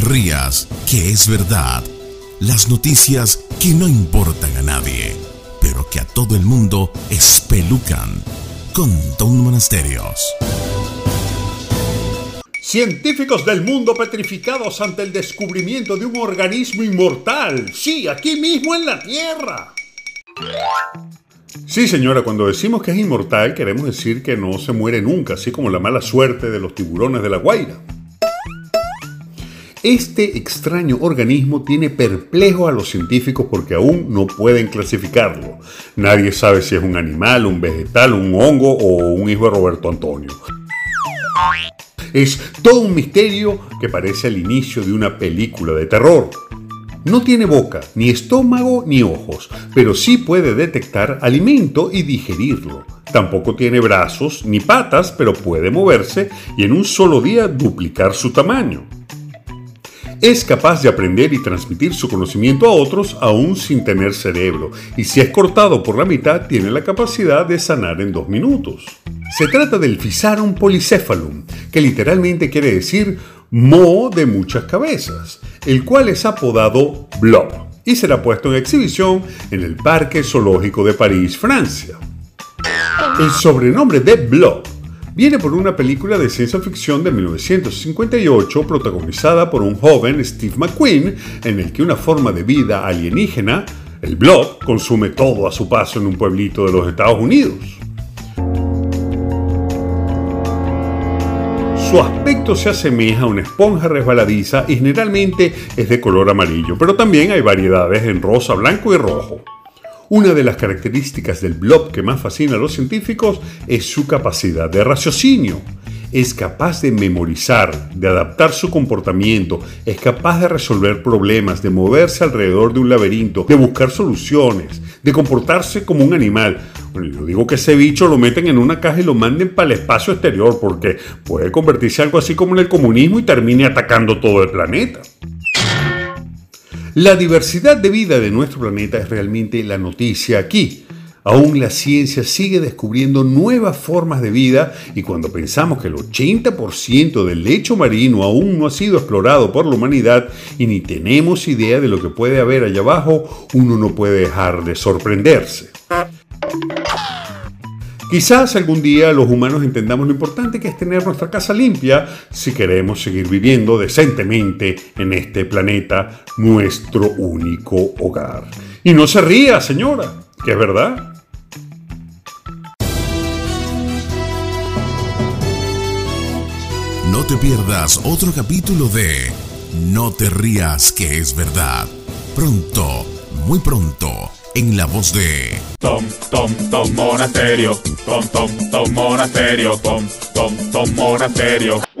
rías, que es verdad. Las noticias que no importan a nadie, pero que a todo el mundo espelucan. Con Don Monasterios. Científicos del mundo petrificados ante el descubrimiento de un organismo inmortal. Sí, aquí mismo en la Tierra. Sí, señora, cuando decimos que es inmortal queremos decir que no se muere nunca, así como la mala suerte de los tiburones de la Guaira. Este extraño organismo tiene perplejo a los científicos porque aún no pueden clasificarlo. Nadie sabe si es un animal, un vegetal, un hongo o un hijo de Roberto Antonio. Es todo un misterio que parece el inicio de una película de terror. No tiene boca, ni estómago, ni ojos, pero sí puede detectar alimento y digerirlo. Tampoco tiene brazos ni patas, pero puede moverse y en un solo día duplicar su tamaño. Es capaz de aprender y transmitir su conocimiento a otros aún sin tener cerebro, y si es cortado por la mitad tiene la capacidad de sanar en dos minutos. Se trata del Physarum polycephalum, que literalmente quiere decir mo de muchas cabezas, el cual es apodado Blob y será puesto en exhibición en el Parque Zoológico de París, Francia. El sobrenombre de Blob viene por una película de ciencia ficción de 1958 protagonizada por un joven Steve McQueen en el que una forma de vida alienígena, el Blob, consume todo a su paso en un pueblito de los Estados Unidos. Su aspecto se asemeja a una esponja resbaladiza y generalmente es de color amarillo, pero también hay variedades en rosa, blanco y rojo. Una de las características del blob que más fascina a los científicos es su capacidad de raciocinio. Es capaz de memorizar, de adaptar su comportamiento, es capaz de resolver problemas, de moverse alrededor de un laberinto, de buscar soluciones, de comportarse como un animal. Bueno, yo digo que ese bicho lo meten en una caja y lo manden para el espacio exterior porque puede convertirse algo así como en el comunismo y termine atacando todo el planeta. La diversidad de vida de nuestro planeta es realmente la noticia aquí. Aún la ciencia sigue descubriendo nuevas formas de vida y cuando pensamos que el 80% del lecho marino aún no ha sido explorado por la humanidad y ni tenemos idea de lo que puede haber allá abajo, uno no puede dejar de sorprenderse. Quizás algún día los humanos entendamos lo importante que es tener nuestra casa limpia si queremos seguir viviendo decentemente en este planeta, nuestro único hogar. Y no se ría, señora, que es verdad. No te pierdas otro capítulo de No te rías, que es verdad. Pronto, muy pronto en la voz de Tom, Tom, Tom Monasterio, Tom, Tom, Tom Monasterio, Tom, Tom, Tom Monasterio.